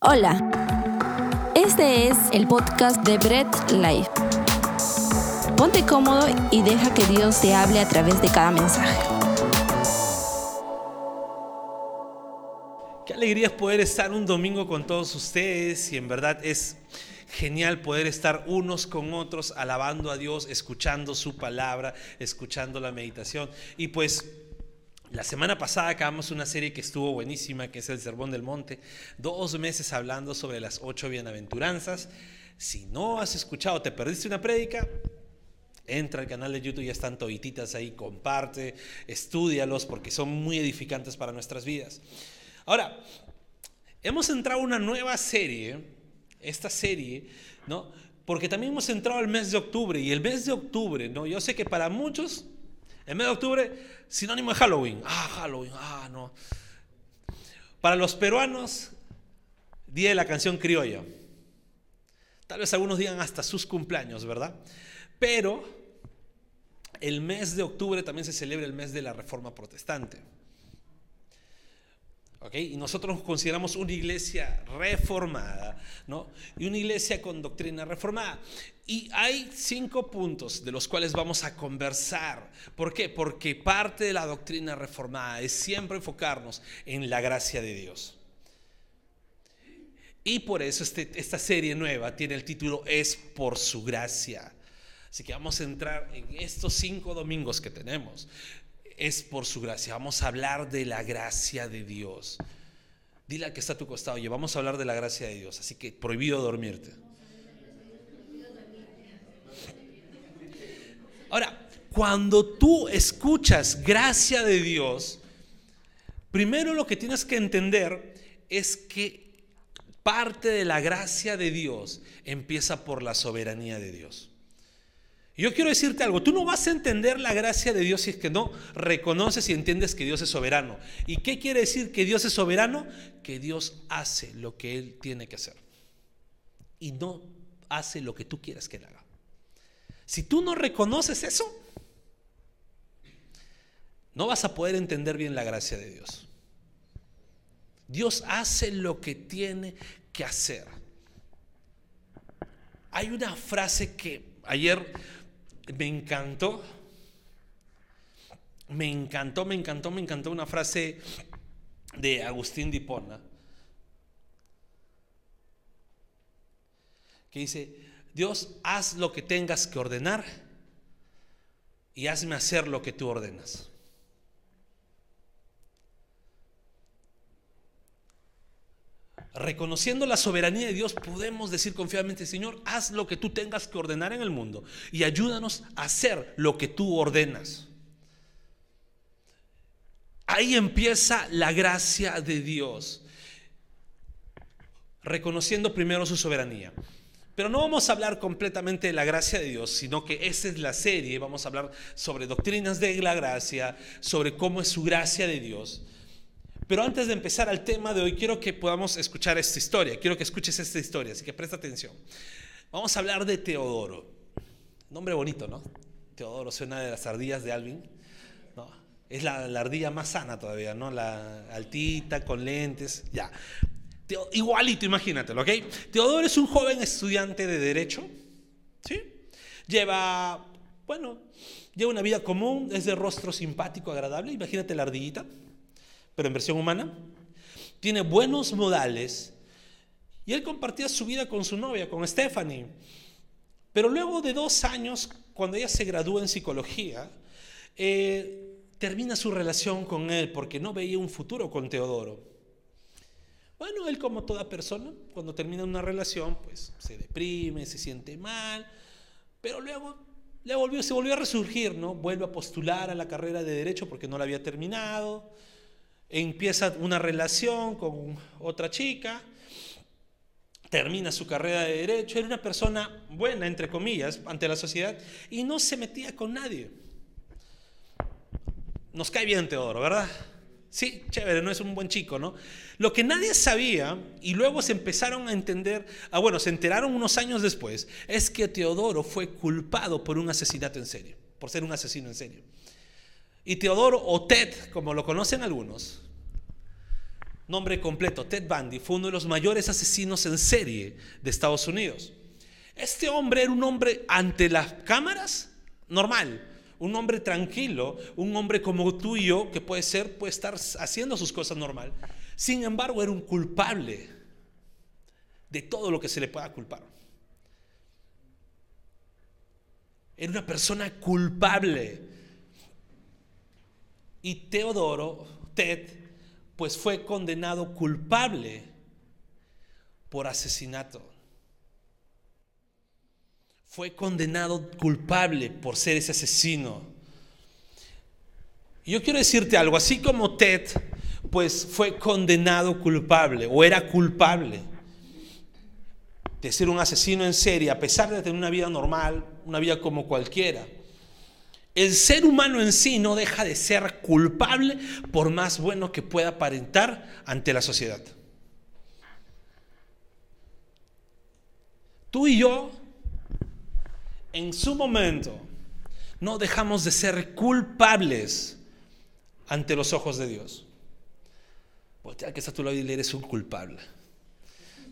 Hola, este es el podcast de Bread Life. Ponte cómodo y deja que Dios te hable a través de cada mensaje. Qué alegría es poder estar un domingo con todos ustedes y en verdad es genial poder estar unos con otros alabando a Dios, escuchando su palabra, escuchando la meditación. Y pues la semana pasada acabamos una serie que estuvo buenísima, que es el Sermón del Monte, dos meses hablando sobre las ocho bienaventuranzas. Si no has escuchado, te perdiste una prédica, entra al canal de YouTube, ya están todititas ahí, comparte, estudialos porque son muy edificantes para nuestras vidas. Ahora, hemos entrado a una nueva serie, esta serie, ¿no? Porque también hemos entrado al mes de octubre y el mes de octubre, ¿no? Yo sé que para muchos el mes de octubre, sinónimo de Halloween. Ah, Halloween, ah, no. Para los peruanos, día de la canción criolla. Tal vez algunos digan hasta sus cumpleaños, ¿verdad? Pero el mes de octubre también se celebra el mes de la Reforma Protestante. Y nosotros nos consideramos una iglesia reformada, ¿no? Y una iglesia con doctrina reformada. Y hay cinco puntos de los cuales vamos a conversar. ¿Por qué? Porque parte de la doctrina reformada es siempre enfocarnos en la gracia de Dios. Y por eso este, esta serie nueva tiene el título Es por su gracia. Así que vamos a entrar en estos cinco domingos que tenemos es por su gracia. Vamos a hablar de la gracia de Dios. Dile al que está a tu costado, oye, vamos a hablar de la gracia de Dios. Así que prohibido dormirte. Ahora, cuando tú escuchas gracia de Dios, primero lo que tienes que entender es que parte de la gracia de Dios empieza por la soberanía de Dios. Yo quiero decirte algo, tú no vas a entender la gracia de Dios si es que no reconoces y entiendes que Dios es soberano. ¿Y qué quiere decir que Dios es soberano? Que Dios hace lo que Él tiene que hacer. Y no hace lo que tú quieras que Él haga. Si tú no reconoces eso, no vas a poder entender bien la gracia de Dios. Dios hace lo que tiene que hacer. Hay una frase que ayer me encantó, me encantó, me encantó, me encantó una frase de Agustín Dipona que dice, Dios, haz lo que tengas que ordenar y hazme hacer lo que tú ordenas. Reconociendo la soberanía de Dios, podemos decir confiadamente, Señor, haz lo que tú tengas que ordenar en el mundo y ayúdanos a hacer lo que tú ordenas. Ahí empieza la gracia de Dios, reconociendo primero su soberanía. Pero no vamos a hablar completamente de la gracia de Dios, sino que esa es la serie, vamos a hablar sobre doctrinas de la gracia, sobre cómo es su gracia de Dios. Pero antes de empezar al tema de hoy, quiero que podamos escuchar esta historia. Quiero que escuches esta historia, así que presta atención. Vamos a hablar de Teodoro. Nombre bonito, ¿no? Teodoro suena de las ardillas de Alvin. No, es la, ardilla más sana todavía, ¿no? La altita, con lentes, ya. igualito, imagínatelo, ¿ok? Teodoro es un joven estudiante de Derecho, ¿sí? Lleva, bueno, lleva una vida común, es de rostro simpático, agradable. Imagínate la ardillita pero en versión humana. Tiene buenos modales. Y él compartía su vida con su novia, con Stephanie. Pero luego de dos años, cuando ella se gradúa en psicología, eh, termina su relación con él porque no veía un futuro con Teodoro. Bueno, él como toda persona, cuando termina una relación, pues se deprime, se siente mal, pero luego le volvió, se volvió a resurgir, ¿no? Vuelve a postular a la carrera de derecho porque no la había terminado empieza una relación con otra chica, termina su carrera de derecho, era una persona buena, entre comillas, ante la sociedad, y no se metía con nadie. Nos cae bien Teodoro, ¿verdad? Sí, chévere, no es un buen chico, ¿no? Lo que nadie sabía, y luego se empezaron a entender, ah, bueno, se enteraron unos años después, es que Teodoro fue culpado por un asesinato en serio, por ser un asesino en serio. Y Teodoro, o Ted, como lo conocen algunos, Nombre completo, Ted Bundy, fue uno de los mayores asesinos en serie de Estados Unidos. Este hombre era un hombre ante las cámaras normal, un hombre tranquilo, un hombre como tú y yo, que puede ser, puede estar haciendo sus cosas normal. Sin embargo, era un culpable de todo lo que se le pueda culpar. Era una persona culpable. Y Teodoro, Ted, pues fue condenado culpable por asesinato. Fue condenado culpable por ser ese asesino. Y yo quiero decirte algo, así como Ted, pues fue condenado culpable o era culpable de ser un asesino en serie, a pesar de tener una vida normal, una vida como cualquiera. El ser humano en sí no deja de ser culpable por más bueno que pueda aparentar ante la sociedad. Tú y yo, en su momento, no dejamos de ser culpables ante los ojos de Dios. Voltea que está tu lado y eres un culpable.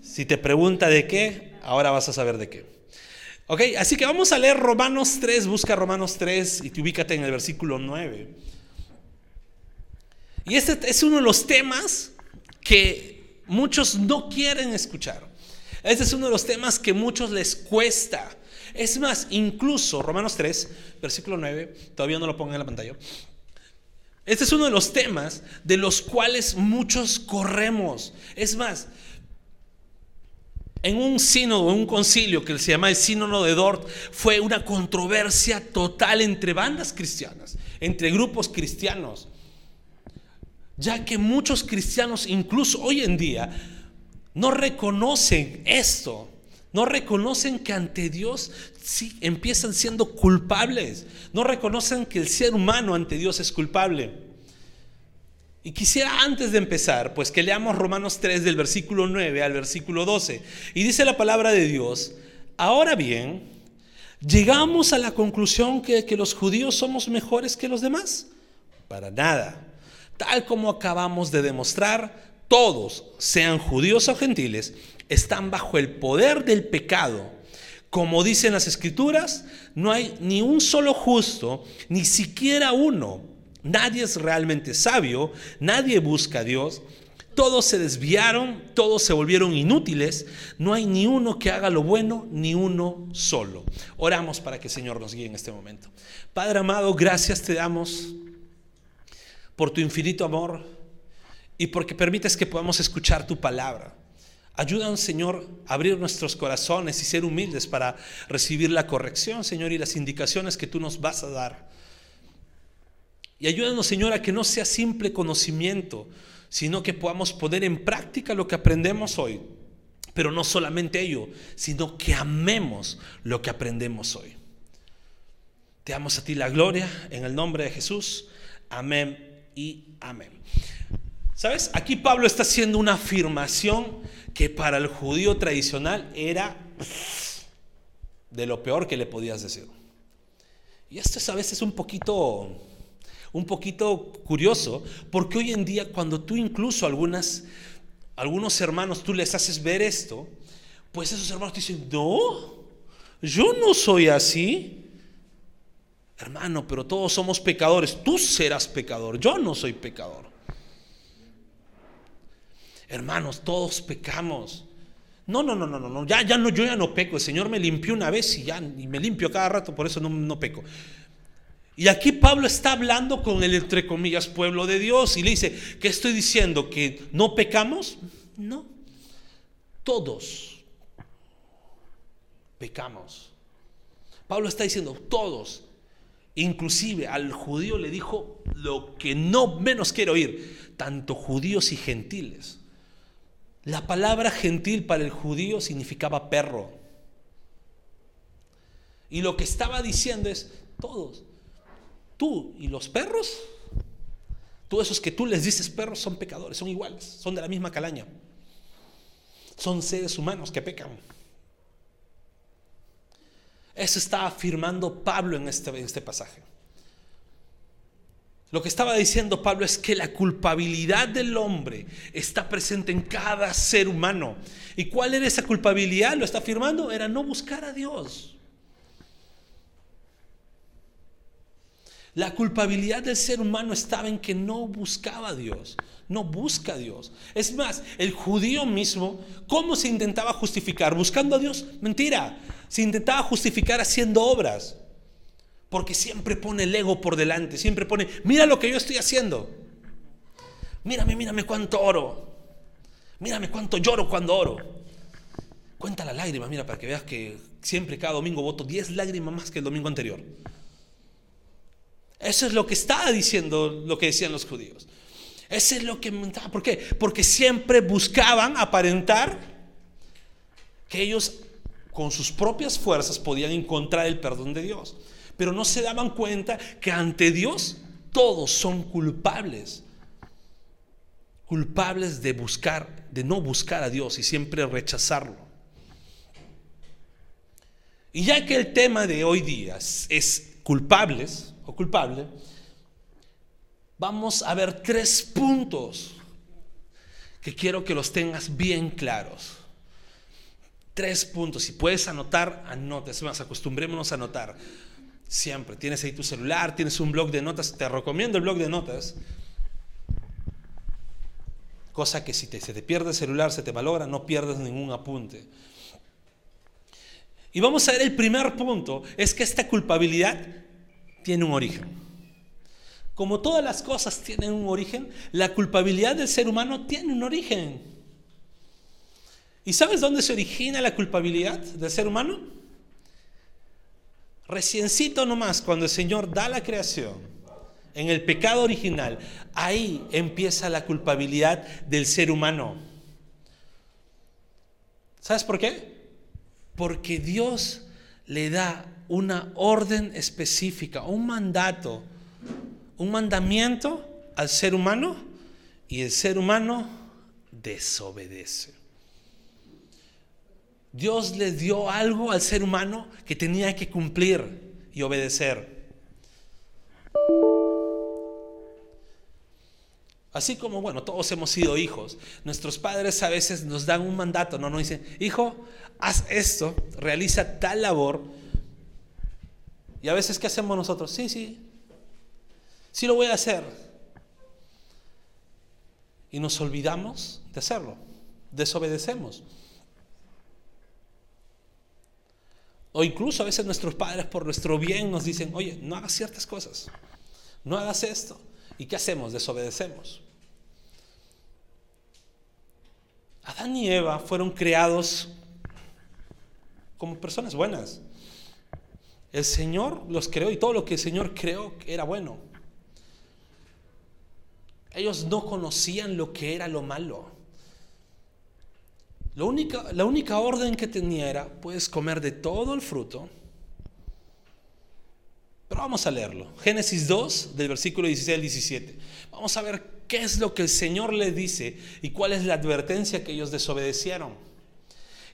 Si te pregunta de qué, ahora vas a saber de qué. Ok, así que vamos a leer Romanos 3, busca Romanos 3 y te ubícate en el versículo 9. Y este es uno de los temas que muchos no quieren escuchar. Este es uno de los temas que muchos les cuesta. Es más, incluso Romanos 3, versículo 9, todavía no lo pongo en la pantalla. Este es uno de los temas de los cuales muchos corremos. Es más, en un sínodo, en un concilio que se llama el sínodo de Dort, fue una controversia total entre bandas cristianas, entre grupos cristianos, ya que muchos cristianos, incluso hoy en día, no reconocen esto, no reconocen que ante Dios sí empiezan siendo culpables, no reconocen que el ser humano ante Dios es culpable. Y quisiera antes de empezar, pues que leamos Romanos 3 del versículo 9 al versículo 12. Y dice la palabra de Dios, ahora bien, llegamos a la conclusión que, que los judíos somos mejores que los demás. Para nada. Tal como acabamos de demostrar, todos, sean judíos o gentiles, están bajo el poder del pecado. Como dicen las escrituras, no hay ni un solo justo, ni siquiera uno. Nadie es realmente sabio, nadie busca a Dios. Todos se desviaron, todos se volvieron inútiles. No hay ni uno que haga lo bueno, ni uno solo. Oramos para que el Señor nos guíe en este momento. Padre amado, gracias te damos por tu infinito amor y porque permites que podamos escuchar tu palabra. Ayúdanos, Señor, a abrir nuestros corazones y ser humildes para recibir la corrección, Señor, y las indicaciones que tú nos vas a dar. Y ayúdanos, Señor, a que no sea simple conocimiento, sino que podamos poner en práctica lo que aprendemos hoy. Pero no solamente ello, sino que amemos lo que aprendemos hoy. Te damos a ti la gloria en el nombre de Jesús. Amén y amén. ¿Sabes? Aquí Pablo está haciendo una afirmación que para el judío tradicional era de lo peor que le podías decir. Y esto es a veces un poquito un poquito curioso, porque hoy en día cuando tú incluso algunas, algunos hermanos tú les haces ver esto, pues esos hermanos te dicen, no, yo no soy así. Hermano, pero todos somos pecadores. Tú serás pecador, yo no soy pecador. Hermanos, todos pecamos. No, no, no, no, no, ya, ya no, yo ya no peco. El Señor me limpió una vez y ya y me limpio cada rato, por eso no, no peco. Y aquí Pablo está hablando con el, entre comillas, pueblo de Dios y le dice, ¿qué estoy diciendo? ¿Que no pecamos? No. Todos pecamos. Pablo está diciendo, todos. Inclusive al judío le dijo lo que no menos quiero oír, tanto judíos y gentiles. La palabra gentil para el judío significaba perro. Y lo que estaba diciendo es, todos. Tú y los perros, tú esos que tú les dices perros son pecadores, son iguales, son de la misma calaña. Son seres humanos que pecan. Eso está afirmando Pablo en este, en este pasaje. Lo que estaba diciendo Pablo es que la culpabilidad del hombre está presente en cada ser humano. ¿Y cuál era esa culpabilidad? Lo está afirmando, era no buscar a Dios. La culpabilidad del ser humano estaba en que no buscaba a Dios, no busca a Dios. Es más, el judío mismo, ¿cómo se intentaba justificar? ¿Buscando a Dios? Mentira, se intentaba justificar haciendo obras. Porque siempre pone el ego por delante, siempre pone, mira lo que yo estoy haciendo. Mírame, mírame cuánto oro. Mírame cuánto lloro cuando oro. Cuenta las lágrimas, mira, para que veas que siempre cada domingo voto 10 lágrimas más que el domingo anterior. Eso es lo que estaba diciendo lo que decían los judíos. Eso es lo que... ¿Por qué? Porque siempre buscaban aparentar que ellos con sus propias fuerzas podían encontrar el perdón de Dios. Pero no se daban cuenta que ante Dios todos son culpables. Culpables de buscar, de no buscar a Dios y siempre rechazarlo. Y ya que el tema de hoy día es culpables, o culpable, vamos a ver tres puntos que quiero que los tengas bien claros. Tres puntos. Si puedes anotar, anotes. Más, acostumbrémonos a anotar. Siempre. Tienes ahí tu celular, tienes un blog de notas. Te recomiendo el blog de notas. Cosa que si te, se te pierde el celular, se te malogra, no pierdes ningún apunte. Y vamos a ver el primer punto, es que esta culpabilidad tiene un origen. Como todas las cosas tienen un origen, la culpabilidad del ser humano tiene un origen. ¿Y sabes dónde se origina la culpabilidad del ser humano? Reciencito nomás, cuando el Señor da la creación, en el pecado original, ahí empieza la culpabilidad del ser humano. ¿Sabes por qué? Porque Dios le da una orden específica, un mandato, un mandamiento al ser humano y el ser humano desobedece. Dios le dio algo al ser humano que tenía que cumplir y obedecer. Así como, bueno, todos hemos sido hijos. Nuestros padres a veces nos dan un mandato, no nos dicen, hijo, haz esto, realiza tal labor y a veces, ¿qué hacemos nosotros? Sí, sí, sí lo voy a hacer. Y nos olvidamos de hacerlo, desobedecemos. O incluso a veces nuestros padres por nuestro bien nos dicen, oye, no hagas ciertas cosas, no hagas esto. ¿Y qué hacemos? Desobedecemos. Adán y Eva fueron creados como personas buenas. El Señor los creó y todo lo que el Señor creó era bueno. Ellos no conocían lo que era lo malo. La única, orden que tenía era, puedes comer de todo el fruto. Pero vamos a leerlo. Génesis 2, del versículo 16 al 17. Vamos a ver qué es lo que el Señor les dice y cuál es la advertencia que ellos desobedecieron.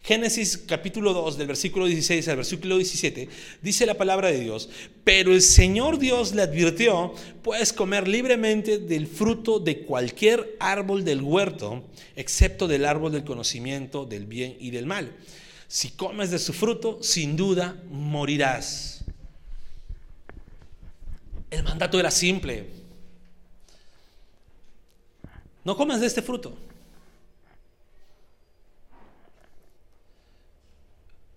Génesis capítulo 2 del versículo 16 al versículo 17 dice la palabra de Dios, pero el Señor Dios le advirtió, puedes comer libremente del fruto de cualquier árbol del huerto, excepto del árbol del conocimiento del bien y del mal. Si comes de su fruto, sin duda morirás. El mandato era simple. No comas de este fruto.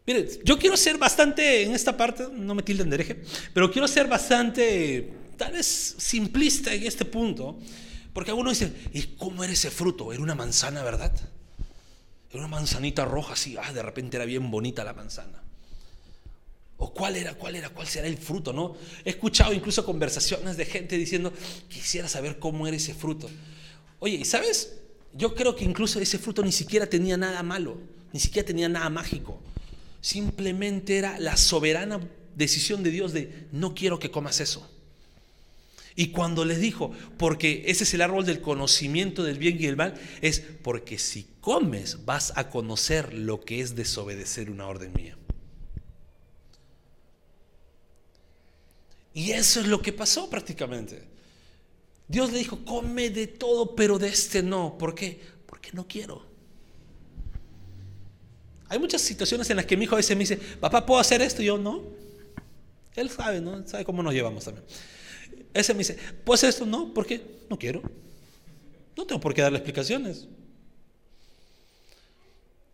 Mire, yo quiero ser bastante, en esta parte, no me tilden de hereje, pero quiero ser bastante, tal vez simplista en este punto, porque algunos dicen, ¿y cómo era ese fruto? Era una manzana, ¿verdad? Era una manzanita roja así, ah, de repente era bien bonita la manzana. ¿O cuál era, cuál era, cuál será el fruto? ¿no? He escuchado incluso conversaciones de gente diciendo, quisiera saber cómo era ese fruto. Oye, ¿y sabes? Yo creo que incluso ese fruto ni siquiera tenía nada malo, ni siquiera tenía nada mágico. Simplemente era la soberana decisión de Dios de no quiero que comas eso. Y cuando les dijo, porque ese es el árbol del conocimiento del bien y del mal, es porque si comes vas a conocer lo que es desobedecer una orden mía. Y eso es lo que pasó prácticamente. Dios le dijo, come de todo, pero de este no. ¿Por qué? Porque no quiero. Hay muchas situaciones en las que mi hijo a veces me dice, papá, ¿puedo hacer esto? Y yo, no. Él sabe, ¿no? Sabe cómo nos llevamos también. Ese me dice, ¿puedo hacer esto? No, ¿por qué? No quiero. No tengo por qué darle explicaciones.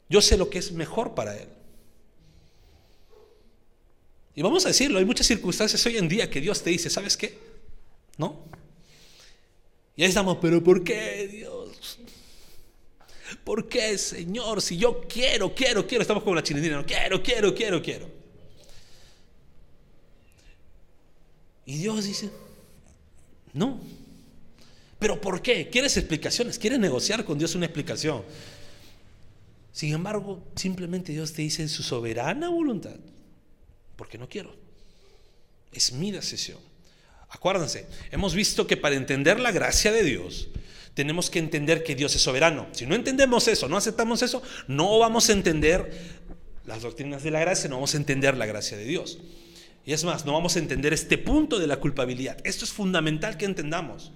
Yo sé lo que es mejor para él. Y vamos a decirlo, hay muchas circunstancias hoy en día que Dios te dice, ¿sabes qué? ¿No? Y ahí estamos, pero ¿por qué Dios? ¿Por qué Señor? Si yo quiero, quiero, quiero, estamos como la chinendina, ¿no? quiero, quiero, quiero, quiero. Y Dios dice, no. ¿Pero por qué? ¿Quieres explicaciones? ¿Quieres negociar con Dios una explicación? Sin embargo, simplemente Dios te dice en su soberana voluntad, porque no quiero. Es mi decisión. Acuérdense, hemos visto que para entender la gracia de Dios, tenemos que entender que Dios es soberano. Si no entendemos eso, no aceptamos eso, no vamos a entender las doctrinas de la gracia, no vamos a entender la gracia de Dios. Y es más, no vamos a entender este punto de la culpabilidad. Esto es fundamental que entendamos.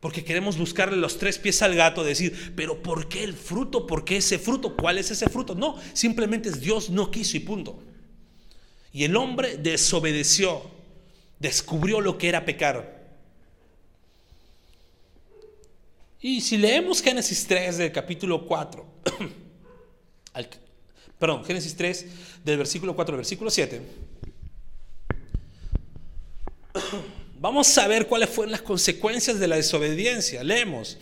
Porque queremos buscarle los tres pies al gato, decir, pero ¿por qué el fruto? ¿Por qué ese fruto? ¿Cuál es ese fruto? No, simplemente es Dios no quiso y punto. Y el hombre desobedeció, descubrió lo que era pecar. Y si leemos Génesis 3 del capítulo 4, perdón, Génesis 3 del versículo 4 al versículo 7, vamos a ver cuáles fueron las consecuencias de la desobediencia. Leemos.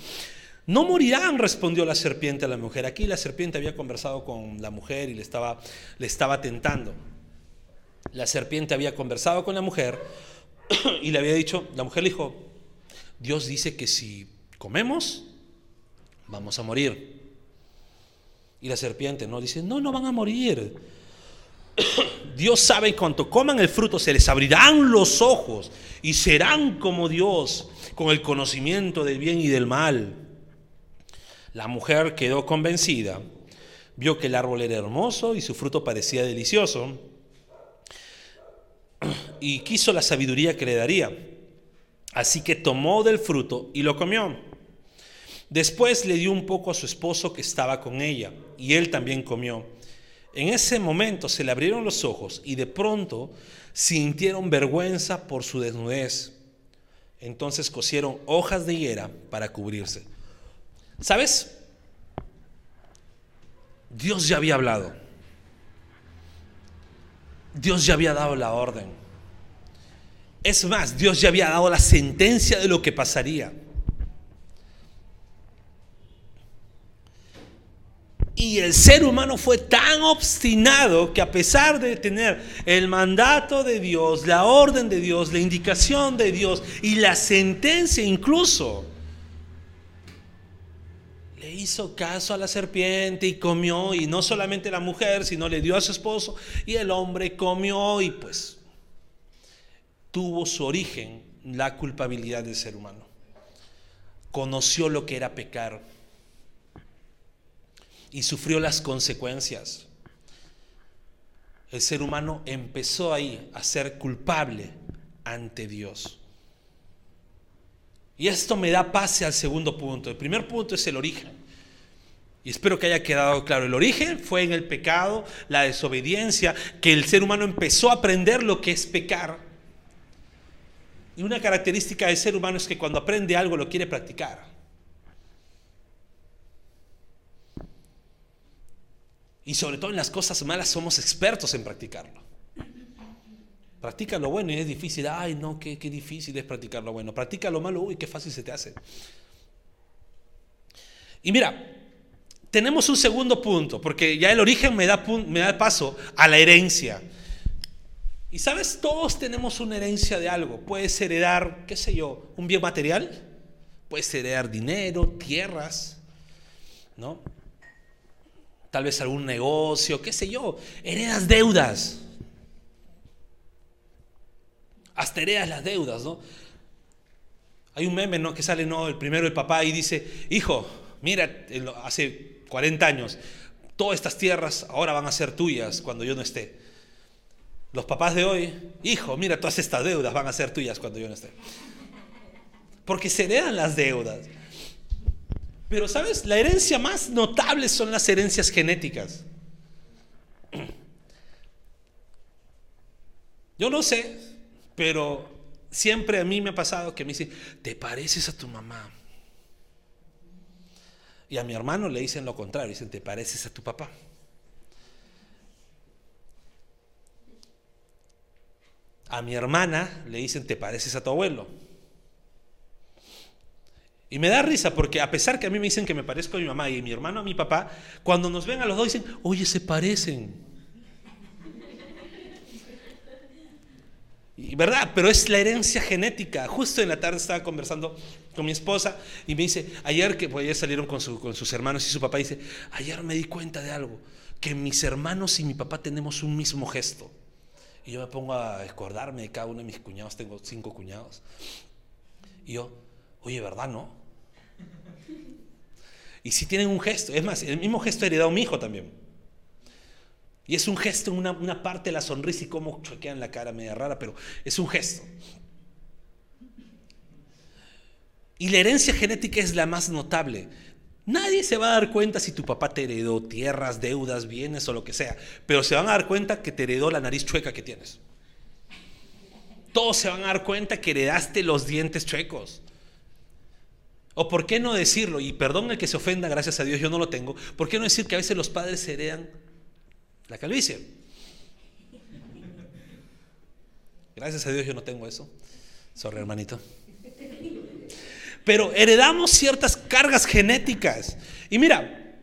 No morirán, respondió la serpiente a la mujer. Aquí la serpiente había conversado con la mujer y le estaba, le estaba tentando la serpiente había conversado con la mujer y le había dicho, la mujer le dijo, Dios dice que si comemos, vamos a morir. Y la serpiente no dice, no, no van a morir. Dios sabe que cuanto coman el fruto se les abrirán los ojos y serán como Dios con el conocimiento del bien y del mal. La mujer quedó convencida, vio que el árbol era hermoso y su fruto parecía delicioso y quiso la sabiduría que le daría. Así que tomó del fruto y lo comió. Después le dio un poco a su esposo que estaba con ella, y él también comió. En ese momento se le abrieron los ojos y de pronto sintieron vergüenza por su desnudez. Entonces cosieron hojas de higuera para cubrirse. ¿Sabes? Dios ya había hablado. Dios ya había dado la orden. Es más, Dios ya había dado la sentencia de lo que pasaría. Y el ser humano fue tan obstinado que a pesar de tener el mandato de Dios, la orden de Dios, la indicación de Dios y la sentencia incluso, le hizo caso a la serpiente y comió, y no solamente la mujer, sino le dio a su esposo, y el hombre comió y pues tuvo su origen la culpabilidad del ser humano. Conoció lo que era pecar y sufrió las consecuencias. El ser humano empezó ahí a ser culpable ante Dios. Y esto me da pase al segundo punto. El primer punto es el origen. Y espero que haya quedado claro. El origen fue en el pecado, la desobediencia, que el ser humano empezó a aprender lo que es pecar. Y una característica del ser humano es que cuando aprende algo lo quiere practicar. Y sobre todo en las cosas malas somos expertos en practicarlo. Practica lo bueno y es difícil. Ay, no, qué, qué difícil es practicar lo bueno. Practica lo malo, uy, qué fácil se te hace. Y mira, tenemos un segundo punto, porque ya el origen me da, me da paso a la herencia. Y sabes, todos tenemos una herencia de algo. Puedes heredar, qué sé yo, un bien material, puedes heredar dinero, tierras, ¿no? Tal vez algún negocio, qué sé yo, heredas deudas hasta heredas las deudas, ¿no? Hay un meme, ¿no? Que sale, ¿no? El primero el papá y dice, hijo, mira, hace 40 años, todas estas tierras ahora van a ser tuyas cuando yo no esté. Los papás de hoy, hijo, mira, todas estas deudas van a ser tuyas cuando yo no esté. porque se heredan las deudas. Pero sabes, la herencia más notable son las herencias genéticas. Yo no sé, pero siempre a mí me ha pasado que me dicen, te pareces a tu mamá. Y a mi hermano le dicen lo contrario, dicen, te pareces a tu papá. A mi hermana le dicen, te pareces a tu abuelo. Y me da risa porque a pesar que a mí me dicen que me parezco a mi mamá y mi hermano a mi papá, cuando nos ven a los dos dicen, oye, se parecen. Y verdad, pero es la herencia genética. Justo en la tarde estaba conversando con mi esposa y me dice, ayer que pues, ayer salieron con, con sus hermanos y su papá, dice, ayer me di cuenta de algo, que mis hermanos y mi papá tenemos un mismo gesto. Y yo me pongo a acordarme de cada uno de mis cuñados, tengo cinco cuñados. Y yo, oye, ¿verdad, no? Y si tienen un gesto, es más, el mismo gesto heredado mi hijo también. Y es un gesto, una, parte de la sonrisa y cómo choquean la cara media rara, pero es un gesto. Y la herencia genética es la más notable. Nadie se va a dar cuenta si tu papá te heredó tierras, deudas, bienes o lo que sea, pero se van a dar cuenta que te heredó la nariz chueca que tienes. Todos se van a dar cuenta que heredaste los dientes chuecos. O por qué no decirlo, y perdón el que se ofenda, gracias a Dios yo no lo tengo, ¿por qué no decir que a veces los padres heredan la calvicie? Gracias a Dios yo no tengo eso. Sorry, hermanito. Pero heredamos ciertas cargas genéticas. Y mira,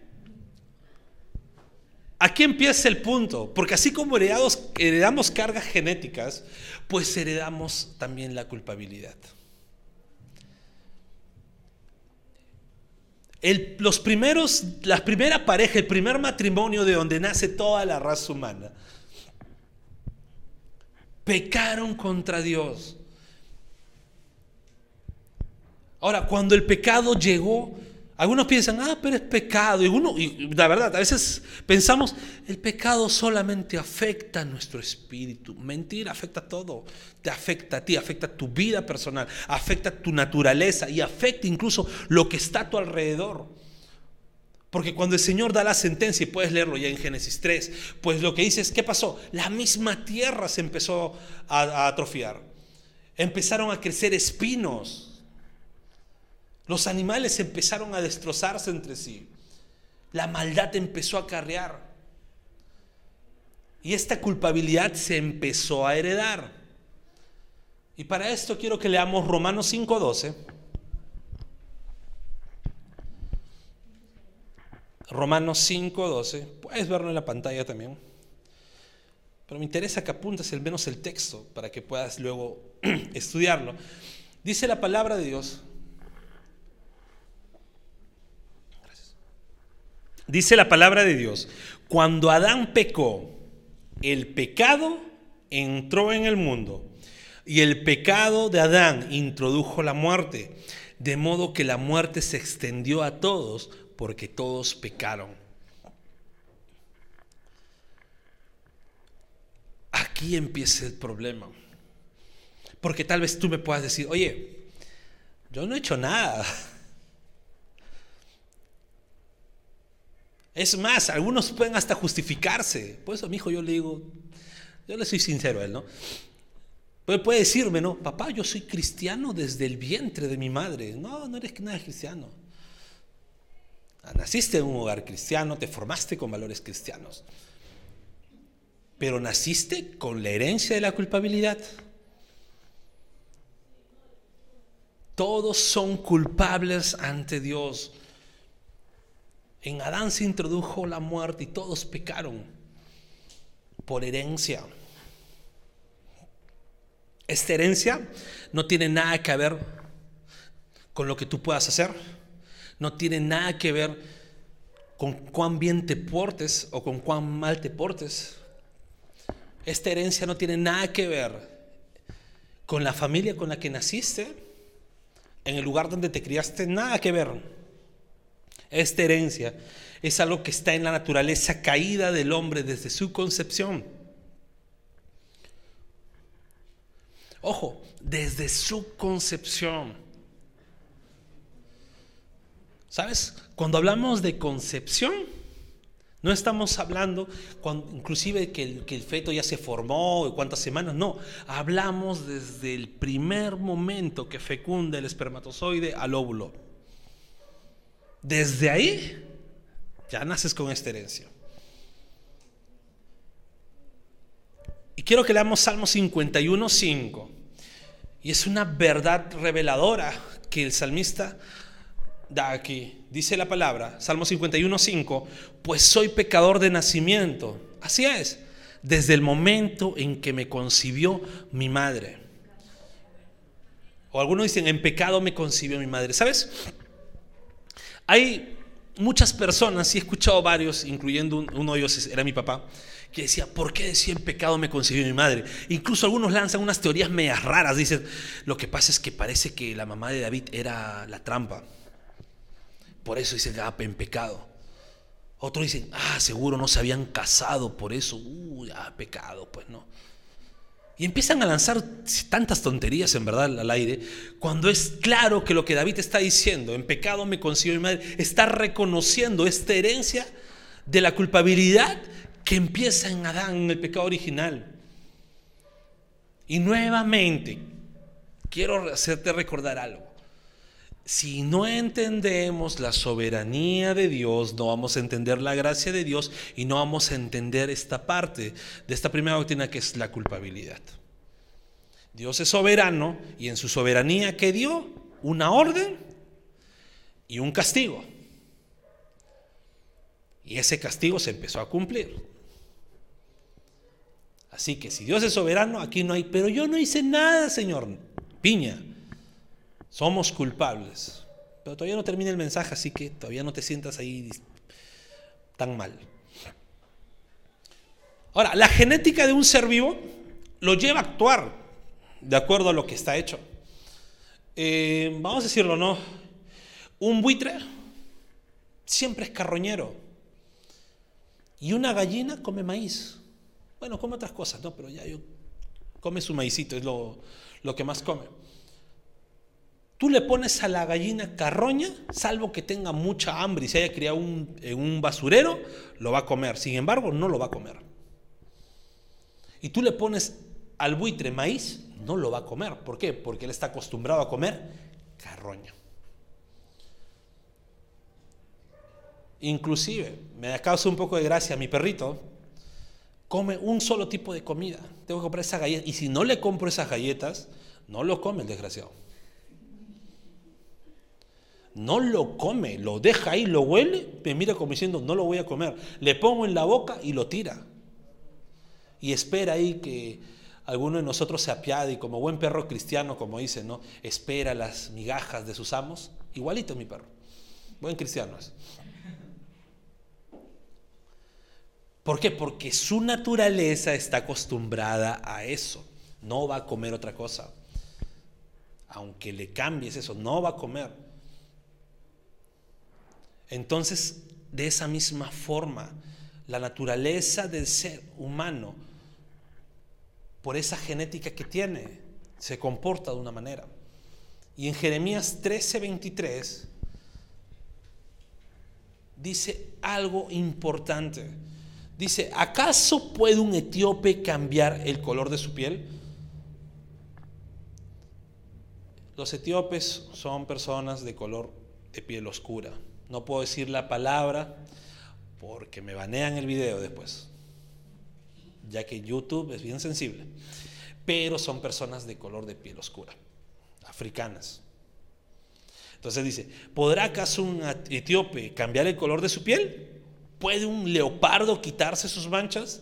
aquí empieza el punto, porque así como heredamos, heredamos cargas genéticas, pues heredamos también la culpabilidad. Los primeros, la primera pareja, el primer matrimonio de donde nace toda la raza humana, pecaron contra Dios. Ahora, cuando el pecado llegó, algunos piensan, ah, pero es pecado. Y uno, y la verdad, a veces pensamos, el pecado solamente afecta a nuestro espíritu. Mentira, afecta a todo. Te afecta a ti, afecta a tu vida personal, afecta a tu naturaleza y afecta incluso lo que está a tu alrededor. Porque cuando el Señor da la sentencia, y puedes leerlo ya en Génesis 3, pues lo que dice es, ¿qué pasó? La misma tierra se empezó a, a atrofiar. Empezaron a crecer espinos los animales empezaron a destrozarse entre sí. La maldad empezó a acarrear. Y esta culpabilidad se empezó a heredar. Y para esto quiero que leamos Romanos 5.12. Romanos 5.12. Puedes verlo en la pantalla también. Pero me interesa que apuntes al menos el texto para que puedas luego estudiarlo. Dice la palabra de Dios Dice la palabra de Dios, cuando Adán pecó, el pecado entró en el mundo y el pecado de Adán introdujo la muerte, de modo que la muerte se extendió a todos porque todos pecaron. Aquí empieza el problema. Porque tal vez tú me puedas decir, oye, yo no he hecho nada. Es más, algunos pueden hasta justificarse. Por eso a mi hijo yo le digo, yo le soy sincero a él, ¿no? Puede, puede decirme, ¿no? Papá, yo soy cristiano desde el vientre de mi madre. No, no eres nada cristiano. Ah, naciste en un hogar cristiano, te formaste con valores cristianos. Pero naciste con la herencia de la culpabilidad. Todos son culpables ante Dios. En Adán se introdujo la muerte y todos pecaron por herencia. Esta herencia no tiene nada que ver con lo que tú puedas hacer, no tiene nada que ver con cuán bien te portes o con cuán mal te portes. Esta herencia no tiene nada que ver con la familia con la que naciste, en el lugar donde te criaste, nada que ver. Esta herencia es algo que está en la naturaleza caída del hombre desde su concepción. Ojo, desde su concepción. ¿Sabes? Cuando hablamos de concepción, no estamos hablando inclusive que el, que el feto ya se formó, cuántas semanas, no. Hablamos desde el primer momento que fecunda el espermatozoide al óvulo. Desde ahí ya naces con esta herencia. Y quiero que leamos Salmo 51, 5. Y es una verdad reveladora que el salmista da aquí. Dice la palabra, Salmo 51, 5, pues soy pecador de nacimiento. Así es, desde el momento en que me concibió mi madre. O algunos dicen, en pecado me concibió mi madre. ¿Sabes? Hay muchas personas, y he escuchado varios, incluyendo uno de ellos era mi papá, que decía, ¿por qué decía en pecado me concibió mi madre? Incluso algunos lanzan unas teorías medias raras. Dicen, lo que pasa es que parece que la mamá de David era la trampa. Por eso dicen, ah, en pecado. Otros dicen, ah, seguro no se habían casado, por eso, uh, pecado, pues no. Y empiezan a lanzar tantas tonterías en verdad al aire, cuando es claro que lo que David está diciendo, en pecado me concibió mi madre, está reconociendo esta herencia de la culpabilidad que empieza en Adán, en el pecado original. Y nuevamente, quiero hacerte recordar algo. Si no entendemos la soberanía de Dios, no vamos a entender la gracia de Dios y no vamos a entender esta parte de esta primera doctrina que es la culpabilidad. Dios es soberano y en su soberanía que dio una orden y un castigo. Y ese castigo se empezó a cumplir. Así que si Dios es soberano, aquí no hay, pero yo no hice nada, Señor. Piña, somos culpables. Pero todavía no termina el mensaje, así que todavía no te sientas ahí tan mal. Ahora, la genética de un ser vivo lo lleva a actuar de acuerdo a lo que está hecho. Eh, vamos a decirlo, ¿no? Un buitre siempre es carroñero. Y una gallina come maíz. Bueno, come otras cosas, ¿no? Pero ya yo, come su maicito, es lo, que más come. Tú le pones a la gallina carroña, salvo que tenga mucha hambre y se haya criado en un basurero, lo va a comer. Sin embargo, no lo va a comer. Y tú le pones al buitre maíz, no lo va a comer. ¿Por qué? Porque él está acostumbrado a comer carroña. Inclusive, me causa un poco de gracia mi perrito, come un solo tipo de comida. Tengo que comprar esa galleta. Y si no le compro esas galletas, no lo come el desgraciado. No lo come, lo deja ahí, lo huele, me mira como diciendo, no lo voy a comer. Le pongo en la boca y lo tira. Y espera ahí que alguno de nosotros se apiade y como buen perro cristiano, como dice, ¿no? Espera las migajas de sus amos. Igualito mi perro. Buen cristiano es. ¿Por qué? Porque su naturaleza está acostumbrada a eso. No va a comer otra cosa. Aunque le cambies eso, no va a comer. Entonces, de esa misma forma, la naturaleza del ser humano, por esa genética que tiene, se comporta de una manera. Y en Jeremías 13:23 dice algo importante. Dice, ¿acaso puede un etíope cambiar el color de su piel? Los etíopes son personas de color de piel oscura. No puedo decir la palabra porque me banean el video después, ya que YouTube es bien sensible. Pero son personas de color de piel oscura, africanas. Entonces dice, ¿podrá acaso un etíope cambiar el color de su piel? ¿Puede un leopardo quitarse sus manchas?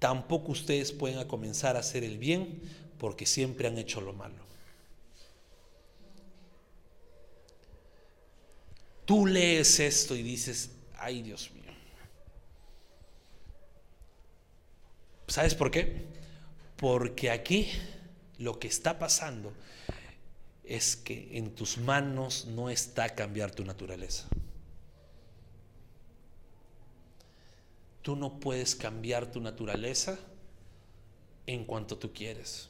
Tampoco ustedes pueden comenzar a hacer el bien porque siempre han hecho lo malo. Tú lees esto y dices, ay Dios mío. ¿Sabes por qué? Porque aquí lo que está pasando es que en tus manos no está cambiar tu naturaleza. Tú no puedes cambiar tu naturaleza en cuanto tú quieres.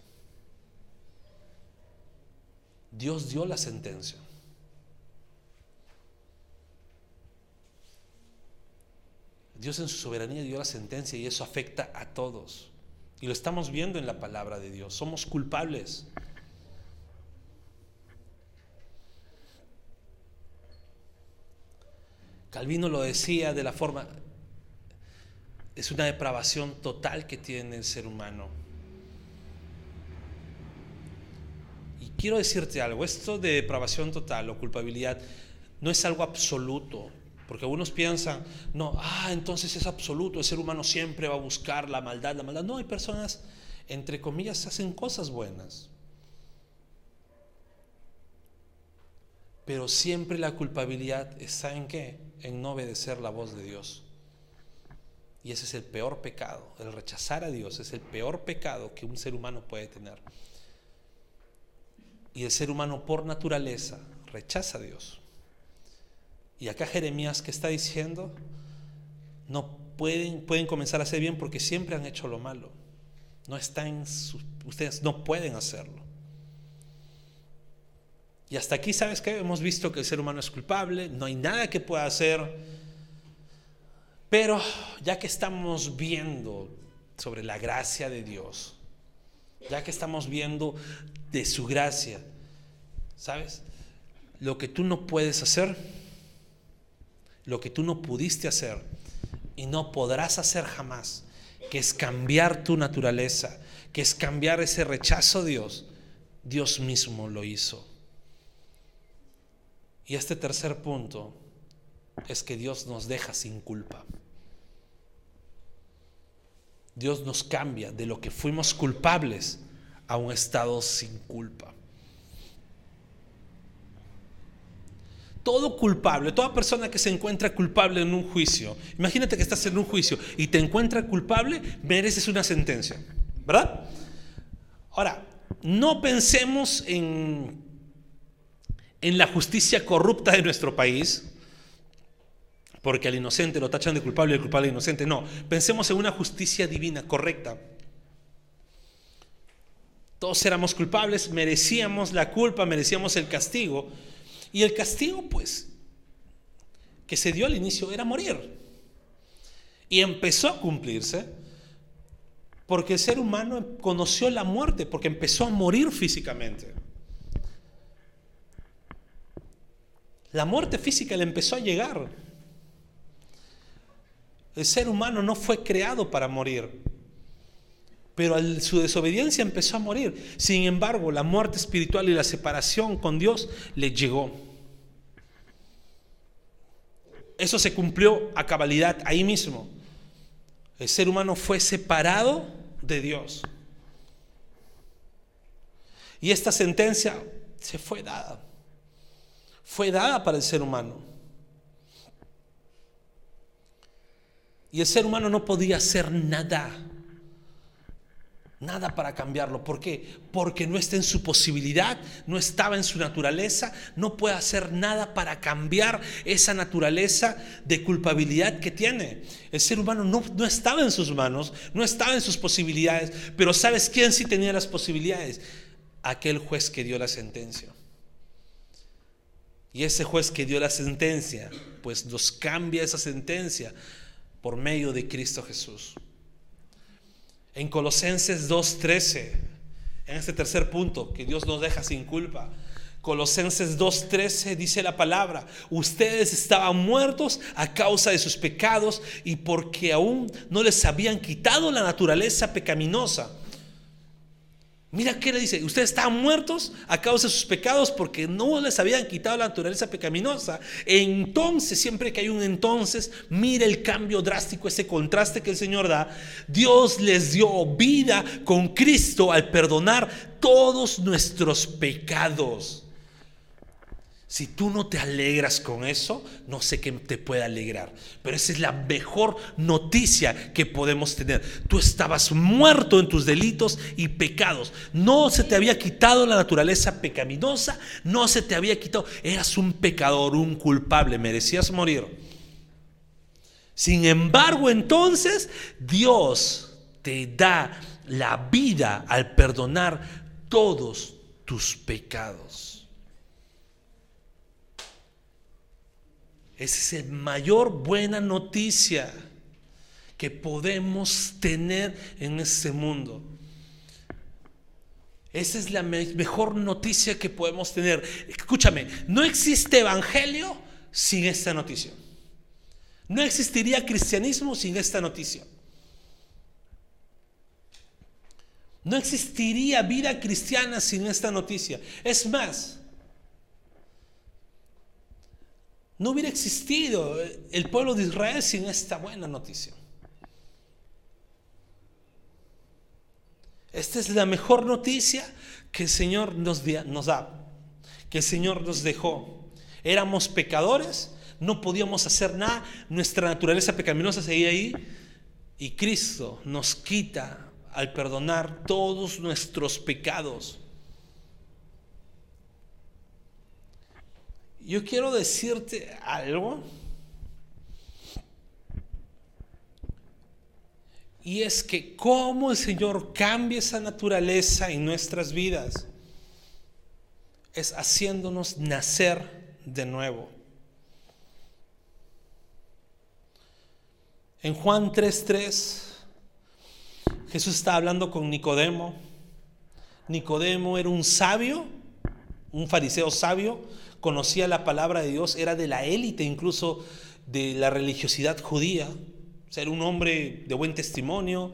Dios dio la sentencia. Dios en su soberanía dio la sentencia y eso afecta a todos. Y lo estamos viendo en la palabra de Dios. Somos culpables. Calvino lo decía de la forma, es una depravación total que tiene el ser humano. Y quiero decirte algo, esto de depravación total o culpabilidad no es algo absoluto, porque algunos piensan, no, ah, entonces es absoluto, el ser humano siempre va a buscar la maldad, la maldad. No, hay personas, entre comillas, hacen cosas buenas. Pero siempre la culpabilidad está en qué? En no obedecer la voz de Dios. Y ese es el peor pecado. El rechazar a Dios es el peor pecado que un ser humano puede tener. Y el ser humano por naturaleza rechaza a Dios. Y acá Jeremías que está diciendo, no pueden, pueden comenzar a hacer bien porque siempre han hecho lo malo. No están, ustedes no pueden hacerlo. Y hasta aquí, ¿sabes qué? Hemos visto que el ser humano es culpable, no hay nada que pueda hacer. Pero ya que estamos viendo sobre la gracia de Dios, ya que estamos viendo de su gracia, ¿sabes? Lo que tú no puedes hacer, lo que tú no pudiste hacer y no podrás hacer jamás, que es cambiar tu naturaleza, que es cambiar ese rechazo a Dios, Dios mismo lo hizo. Y este tercer punto es que Dios nos deja sin culpa. Dios nos cambia de lo que fuimos culpables a un estado sin culpa. Todo culpable, toda persona que se encuentra culpable en un juicio, imagínate que estás en un juicio y te encuentras culpable, mereces una sentencia, ¿verdad? Ahora, no pensemos en en la justicia corrupta de nuestro país, porque al inocente lo tachan de culpable y al culpable inocente. No, pensemos en una justicia divina, correcta. Todos éramos culpables, merecíamos la culpa, merecíamos el castigo. Y el castigo, pues, que se dio al inicio era morir. Y empezó a cumplirse porque el ser humano conoció la muerte, porque empezó a morir físicamente. La muerte física le empezó a llegar. El ser humano no fue creado para morir, pero su desobediencia empezó a morir. Sin embargo, la muerte espiritual y la separación con Dios le llegó. Eso se cumplió a cabalidad ahí mismo. El ser humano fue separado de Dios. Y esta sentencia se fue dada fue dada para el ser humano. Y el ser humano no podía hacer nada. Nada para cambiarlo. ¿Por qué? Porque no está en su posibilidad, no estaba en su naturaleza, no puede hacer nada para cambiar esa naturaleza de culpabilidad que tiene. El ser humano no, no estaba en sus manos, no estaba en sus posibilidades, pero ¿sabes quién sí tenía las posibilidades? Aquel juez que dio la sentencia. Y ese juez que dio la sentencia, pues nos cambia esa sentencia por medio de Cristo Jesús. En Colosenses 2.13, en este tercer punto, que Dios nos deja sin culpa, Colosenses 2.13 dice la palabra, ustedes estaban muertos a causa de sus pecados y porque aún no les habían quitado la naturaleza pecaminosa Mira qué le dice, ustedes estaban muertos a causa de sus pecados porque no les habían quitado la naturaleza pecaminosa. Entonces, siempre que hay un entonces, mira el cambio drástico, ese contraste que el Señor da. Dios les dio vida con Cristo al perdonar todos nuestros pecados. Si tú no te alegras con eso, no sé qué te puede alegrar. Pero esa es la mejor noticia que podemos tener. Tú estabas muerto en tus delitos y pecados. No se te había quitado la naturaleza pecaminosa, no se te había quitado. Eras un pecador, un culpable, merecías morir. Sin embargo, entonces Dios te da la vida al perdonar todos tus pecados. Esa es la mayor buena noticia que podemos tener en este mundo. Esa es la mejor noticia que podemos tener. Escúchame, no existe evangelio sin esta noticia. No existiría cristianismo sin esta noticia. No existiría vida cristiana sin esta noticia. Es más, no hubiera existido el pueblo de Israel sin esta buena noticia. Esta es la mejor noticia que el Señor nos, da, que el Señor nos dejó. Éramos pecadores, no podíamos hacer nada, nuestra naturaleza pecaminosa seguía ahí y Cristo nos quita al perdonar todos nuestros pecados. Yo quiero decirte algo. Y es que cómo el Señor cambia esa naturaleza en nuestras vidas es haciéndonos nacer de nuevo. En Juan 3:3 Jesús está hablando con Nicodemo. Nicodemo era un sabio, un fariseo sabio, conocía la palabra de Dios, era de la élite incluso de la religiosidad judía, o un hombre de buen testimonio,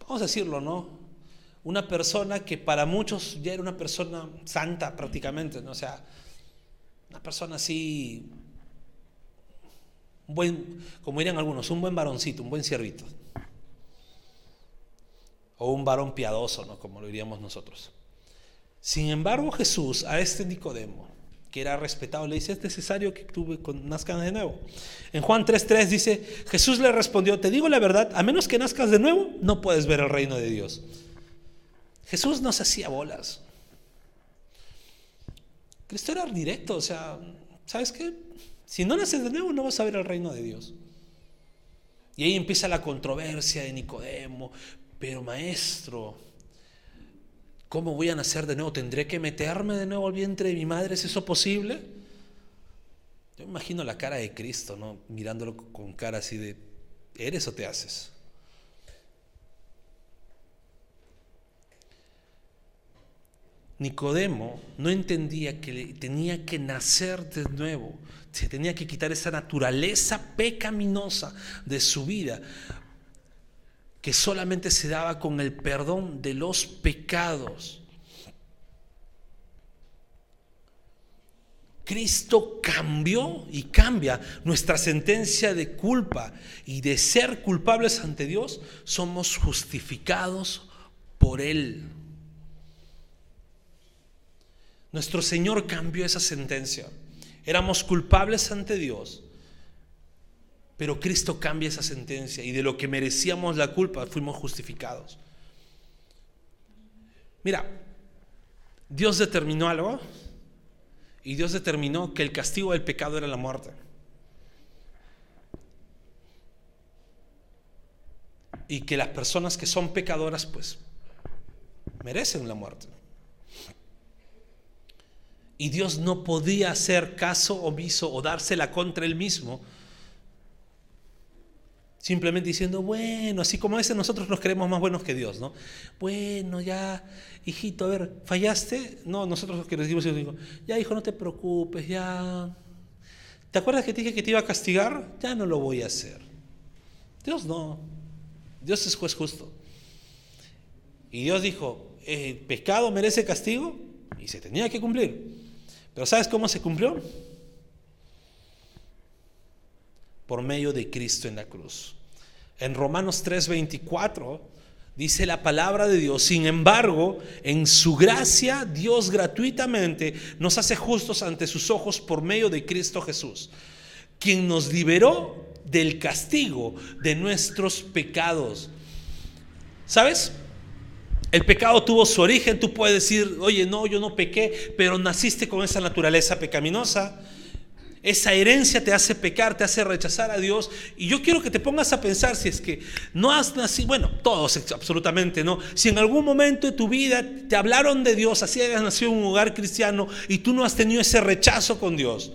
vamos a decirlo, ¿no? Una persona que para muchos ya era una persona santa prácticamente, ¿no? O sea, una persona así, un buen, como dirían algunos, un buen varoncito, un buen siervito o un varón piadoso, ¿no? como lo diríamos nosotros. Sin embargo, Jesús a este Nicodemo, que era respetado, le dice, es necesario que tú nazcas de nuevo. En Juan 3.3 dice, Jesús le respondió, te digo la verdad, a menos que nazcas de nuevo, no puedes ver el reino de Dios. Jesús no se hacía bolas. Cristo era directo, o sea, ¿sabes qué? Si no naces de nuevo, no vas a ver el reino de Dios. Y ahí empieza la controversia de Nicodemo, pero maestro, ¿cómo voy a nacer de nuevo? ¿Tendré que meterme de nuevo al vientre de mi madre? ¿Es eso posible? Yo me imagino la cara de Cristo, ¿no? Mirándolo con cara así de, ¿eres o te haces? Nicodemo no entendía que tenía que nacer de nuevo, se tenía que quitar esa naturaleza pecaminosa de su vida que solamente se daba con el perdón de los pecados. Cristo cambió y cambia nuestra sentencia de culpa y de ser culpables ante Dios, somos justificados por Él. Nuestro Señor cambió esa sentencia. Éramos culpables ante Dios pero Cristo cambia esa sentencia y de lo que merecíamos la culpa fuimos justificados. Mira, Dios determinó algo y Dios determinó que el castigo del pecado era la muerte. Y que las personas que son pecadoras pues merecen la muerte. Y Dios no podía hacer caso omiso o dársela contra él mismo Simplemente diciendo, bueno, así como a veces nosotros nos creemos más buenos que Dios, ¿no? Bueno, ya, hijito, a ver, ¿fallaste? No, nosotros que decimos es, ya, hijo, no te preocupes, ya. ¿Te acuerdas que te dije que te iba a castigar? Ya no lo voy a hacer. Dios no. Dios es juez justo. Y Dios dijo, el pecado merece castigo y se tenía que cumplir. Pero ¿sabes cómo se cumplió? por medio de Cristo en la cruz. En Romanos 3:24 dice la palabra de Dios, sin embargo, en su gracia Dios gratuitamente nos hace justos ante sus ojos por medio de Cristo Jesús, quien nos liberó del castigo de nuestros pecados. ¿Sabes? El pecado tuvo su origen, tú puedes decir, oye, no, yo no pequé, pero naciste con esa naturaleza pecaminosa. Esa herencia te hace pecar, te hace rechazar a Dios. Y yo quiero que te pongas a pensar si es que no has nacido, bueno, todos absolutamente, ¿no? Si en algún momento de tu vida te hablaron de Dios, así hayas nacido en un hogar cristiano y tú no has tenido ese rechazo con Dios.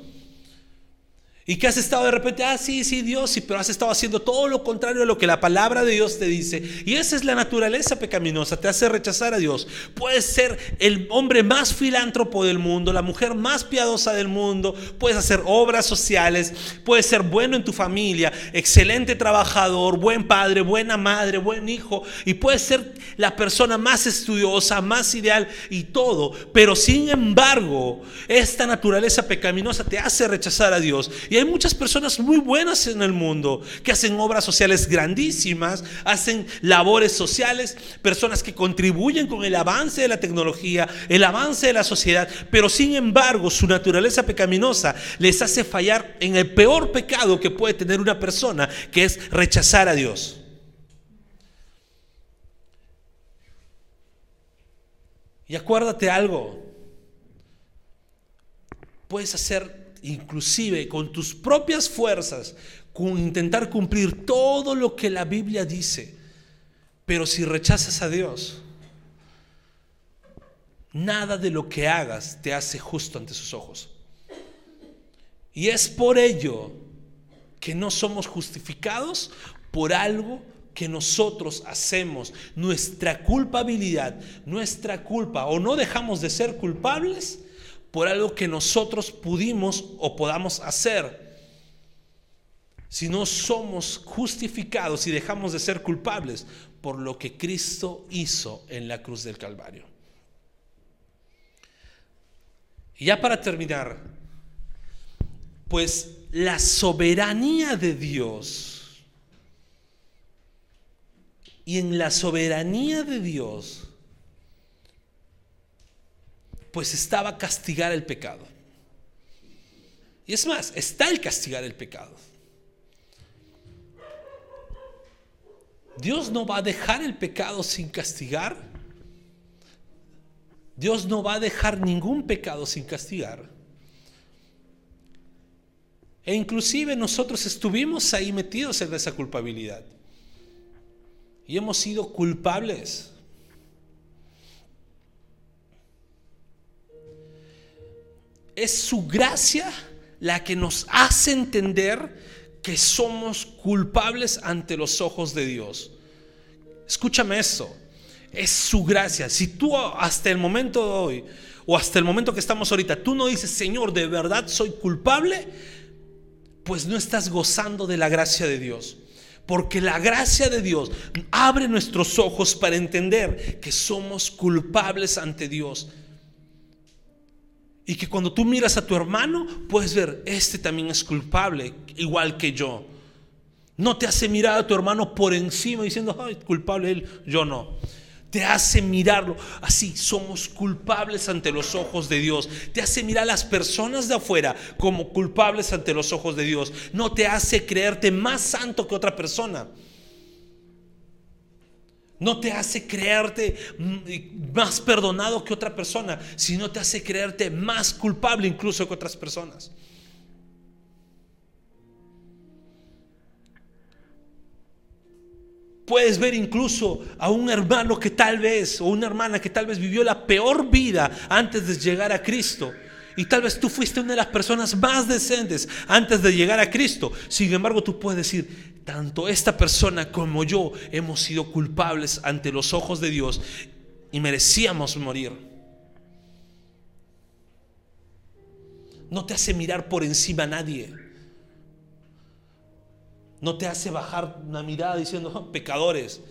Y que has estado de repente, ah, sí, sí, Dios, sí, pero has estado haciendo todo lo contrario a lo que la palabra de Dios te dice. Y esa es la naturaleza pecaminosa, te hace rechazar a Dios. Puedes ser el hombre más filántropo del mundo, la mujer más piadosa del mundo, puedes hacer obras sociales, puedes ser bueno en tu familia, excelente trabajador, buen padre, buena madre, buen hijo, y puedes ser la persona más estudiosa, más ideal y todo. Pero sin embargo, esta naturaleza pecaminosa te hace rechazar a Dios. Y hay muchas personas muy buenas en el mundo que hacen obras sociales grandísimas, hacen labores sociales, personas que contribuyen con el avance de la tecnología, el avance de la sociedad, pero sin embargo su naturaleza pecaminosa les hace fallar en el peor pecado que puede tener una persona, que es rechazar a Dios. Y acuérdate algo, puedes hacer inclusive con tus propias fuerzas, con intentar cumplir todo lo que la Biblia dice. Pero si rechazas a Dios, nada de lo que hagas te hace justo ante sus ojos. Y es por ello que no somos justificados por algo que nosotros hacemos, nuestra culpabilidad, nuestra culpa, o no dejamos de ser culpables, por algo que nosotros pudimos o podamos hacer. Si no somos justificados y dejamos de ser culpables por lo que Cristo hizo en la cruz del Calvario. Y ya para terminar, pues la soberanía de Dios y en la soberanía de Dios pues estaba castigar el pecado. Y es más, está el castigar el pecado. Dios no va a dejar el pecado sin castigar. Dios no va a dejar ningún pecado sin castigar. E inclusive nosotros estuvimos ahí metidos en esa culpabilidad. Y hemos sido culpables. Es su gracia la que nos hace entender que somos culpables ante los ojos de Dios. Escúchame eso, es su gracia. Si tú hasta el momento de hoy o hasta el momento que estamos ahorita, tú no dices, Señor, de verdad soy culpable, pues no estás gozando de la gracia de Dios. Porque la gracia de Dios abre nuestros ojos para entender que somos culpables ante Dios y que cuando tú miras a tu hermano, puedes ver, este también es culpable, igual que yo. No te hace mirar a tu hermano por encima diciendo, ay, culpable él, yo no. Te hace mirarlo así, somos culpables ante los ojos de Dios. Te hace mirar a las personas de afuera como culpables ante los ojos de Dios. No te hace creerte más santo que otra persona. No te hace creerte más perdonado que otra persona, sino te hace creerte más culpable incluso que otras personas. Puedes ver incluso a un hermano que tal vez, o una hermana que tal vez vivió la peor vida antes de llegar a Cristo. Y tal vez tú fuiste una de las personas más decentes antes de llegar a Cristo. Sin embargo, tú puedes decir, tanto esta persona como yo hemos sido culpables ante los ojos de Dios y merecíamos morir. No te hace mirar por encima a nadie. No te hace bajar una mirada diciendo, oh, pecadores.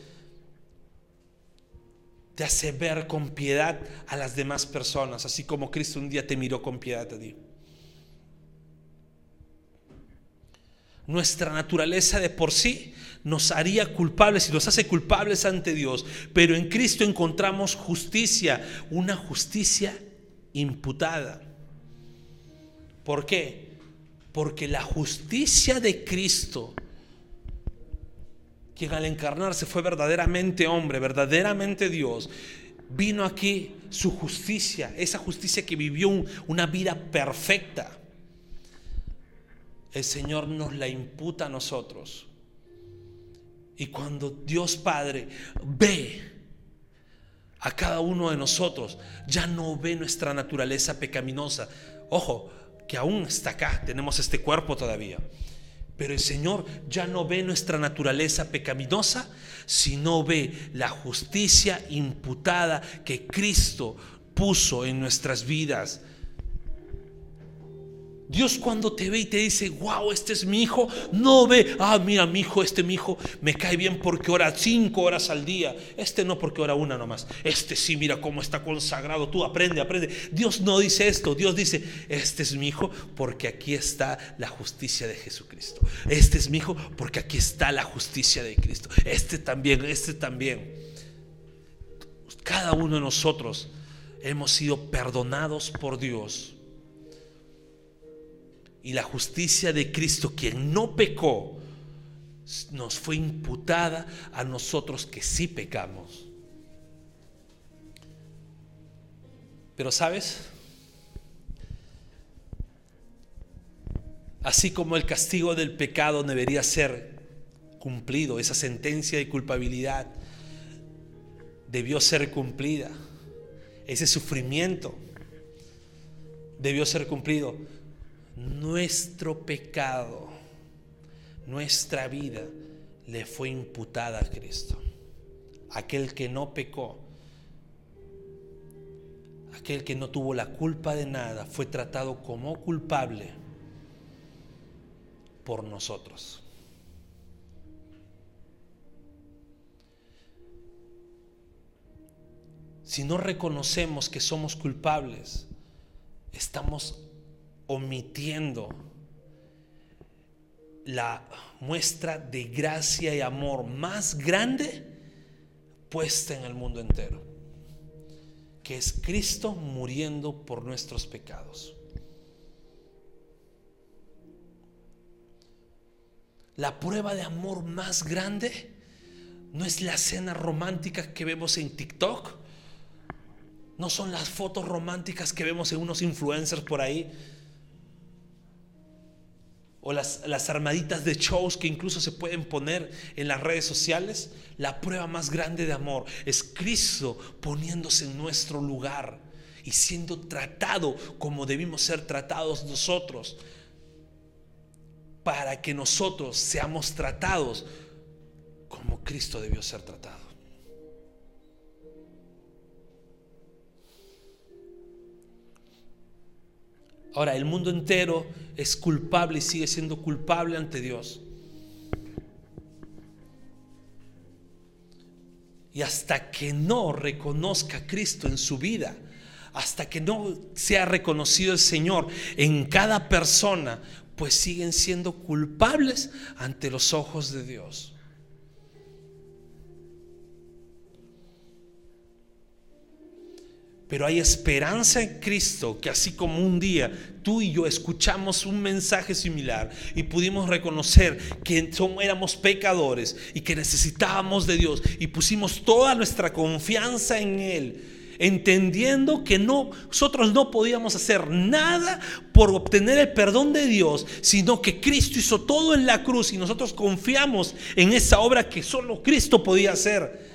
Te hace ver con piedad a las demás personas, así como Cristo un día te miró con piedad a ti. Nuestra naturaleza de por sí nos haría culpables y nos hace culpables ante Dios, pero en Cristo encontramos justicia, una justicia imputada. ¿Por qué? Porque la justicia de Cristo, quien al encarnarse fue verdaderamente hombre, verdaderamente Dios, vino aquí su justicia, esa justicia que vivió una vida perfecta el Señor nos la imputa a nosotros. Y cuando Dios Padre ve a cada uno de nosotros, ya no ve nuestra naturaleza pecaminosa. Ojo, que aún está acá, tenemos este cuerpo todavía. Pero el Señor ya no ve nuestra naturaleza pecaminosa, sino ve la justicia imputada que Cristo puso en nuestras vidas Dios cuando te ve y te dice, wow, este es mi hijo, no ve, ah, mira, mi hijo, este mi hijo me cae bien porque ora cinco horas al día. Este no porque ora una nomás. Este sí, mira cómo está consagrado. Tú aprende, aprende. Dios no dice esto. Dios dice, este es mi hijo porque aquí está la justicia de Jesucristo. Este es mi hijo porque aquí está la justicia de Cristo. Este también, este también. Cada uno de nosotros hemos sido perdonados por Dios y la justicia de Cristo, quien no pecó, nos fue imputada a nosotros que sí pecamos. Pero sabes, así como el castigo del pecado debería ser cumplido, esa sentencia de culpabilidad debió ser cumplida, ese sufrimiento debió ser cumplido nuestro pecado, nuestra vida le fue imputada a Cristo. Aquel que no pecó, aquel que no tuvo la culpa de nada, fue tratado como culpable por nosotros. Si no reconocemos que somos culpables, estamos omitiendo la muestra de gracia y amor más grande puesta en el mundo entero, que es Cristo muriendo por nuestros pecados. La prueba de amor más grande no es la cena romántica que vemos en TikTok, no son las fotos románticas que vemos en unos influencers por ahí, o las, las, armaditas de shows que incluso se pueden poner en las redes sociales, la prueba más grande de amor es Cristo poniéndose en nuestro lugar y siendo tratado como debimos ser tratados nosotros, para que nosotros seamos tratados como Cristo debió ser tratado. Ahora, el mundo entero es culpable y sigue siendo culpable ante Dios. Y hasta que no reconozca a Cristo en su vida, hasta que no sea reconocido el Señor en cada persona, pues siguen siendo culpables ante los ojos de Dios. Pero hay esperanza en Cristo que así como un día tú y yo escuchamos un mensaje similar y pudimos reconocer que éramos pecadores y que necesitábamos de Dios y pusimos toda nuestra confianza en Él, entendiendo que no, nosotros no podíamos hacer nada por obtener el perdón de Dios, sino que Cristo hizo todo en la cruz y nosotros confiamos en esa obra que solo Cristo podía hacer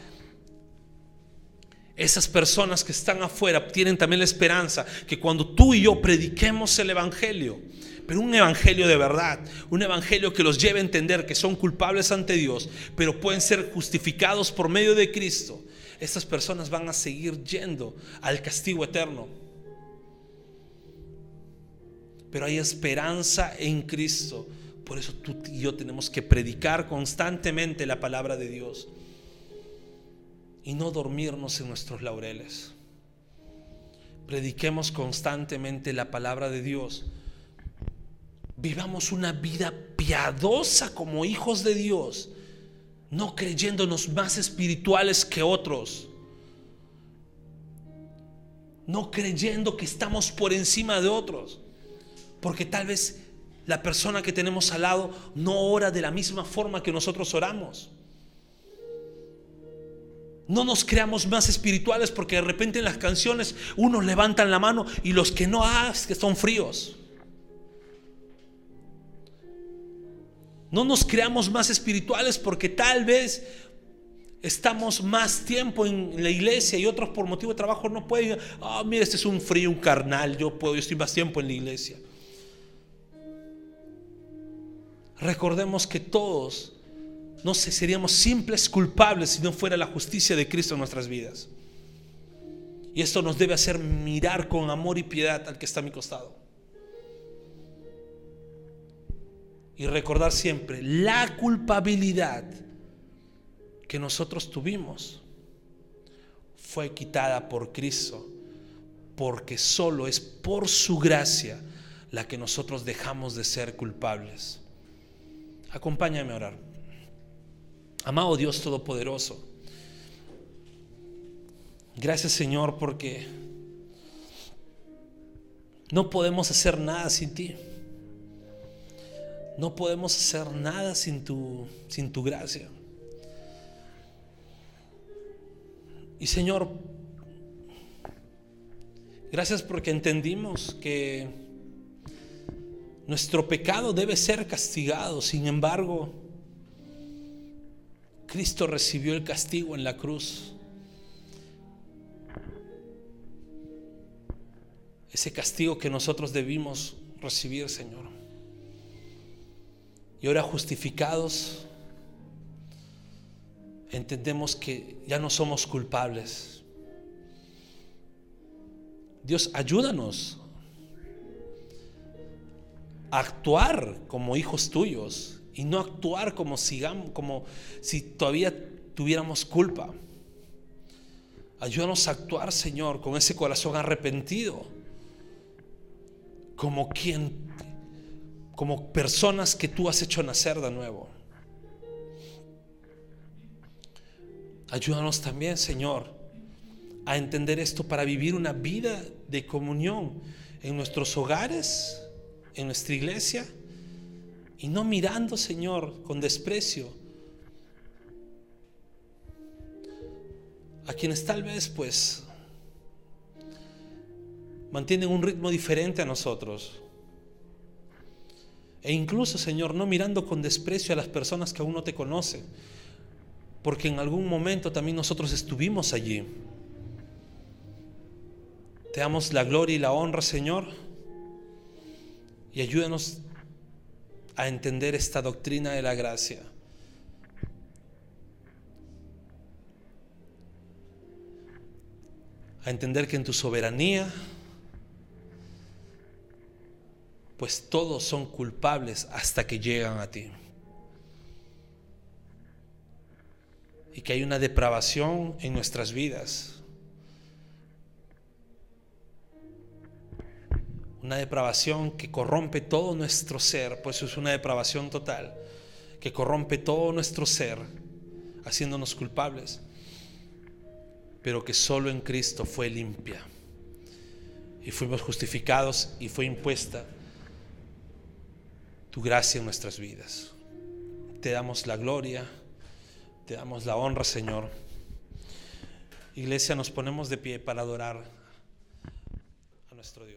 esas personas que están afuera tienen también la esperanza que cuando tú y yo prediquemos el Evangelio, pero un Evangelio de verdad, un Evangelio que los lleve a entender que son culpables ante Dios, pero pueden ser justificados por medio de Cristo, estas personas van a seguir yendo al castigo eterno. Pero hay esperanza en Cristo. Por eso tú y yo tenemos que predicar constantemente la palabra de Dios y no dormirnos en nuestros laureles. Prediquemos constantemente la palabra de Dios. Vivamos una vida piadosa como hijos de Dios, no creyéndonos más espirituales que otros. No creyendo que estamos por encima de otros. Porque tal vez la persona que tenemos al lado no ora de la misma forma que nosotros oramos. No nos creamos más espirituales porque de repente en las canciones unos levantan la mano y los que no ah, que son fríos. No nos creamos más espirituales porque tal vez estamos más tiempo en la iglesia y otros por motivo de trabajo no pueden. Ah, mira, este es un frío, un carnal, yo puedo, yo estoy más tiempo en la iglesia. recordemos que todos no seríamos simples culpables si no fuera la justicia de Cristo en nuestras vidas. Y esto nos debe hacer mirar con amor y piedad al que está a mi costado. Y recordar siempre la culpabilidad que nosotros tuvimos fue quitada por Cristo, porque solo es por su gracia la que nosotros dejamos de ser culpables. Acompáñame a orar. Amado Dios Todopoderoso, gracias Señor porque no podemos hacer nada sin ti. No podemos hacer nada sin tu, sin tu gracia. Y Señor, gracias porque entendimos que nuestro pecado debe ser castigado. Sin embargo, Cristo recibió el castigo en la cruz. Ese castigo que nosotros debimos recibir, Señor. Y ahora justificados, entendemos que ya no somos culpables. Dios, ayúdanos a actuar como hijos tuyos y no actuar como, como si todavía tuviéramos culpa. Ayúdanos a actuar, Señor, con ese corazón arrepentido, como quien como personas que tú has hecho nacer de nuevo. Ayúdanos también, Señor, a entender esto para vivir una vida de comunión en nuestros hogares, en nuestra iglesia, y no mirando, Señor, con desprecio a quienes tal vez, pues, mantienen un ritmo diferente a nosotros. E incluso, Señor, no mirando con desprecio a las personas que aún no te conocen, porque en algún momento también nosotros estuvimos allí. Te damos la gloria y la honra, Señor, y ayúdanos a entender esta doctrina de la gracia. A entender que en tu soberanía pues todos son culpables hasta que llegan a ti. Y que hay una depravación en nuestras vidas. Una depravación que corrompe todo nuestro ser, pues es una depravación total, que corrompe todo nuestro ser, haciéndonos culpables, pero que solo en Cristo fue limpia. Y fuimos justificados y fue impuesta tu gracia en nuestras vidas. Te damos la gloria, te damos la honra, Señor. Iglesia, nos ponemos de pie para adorar a nuestro Dios.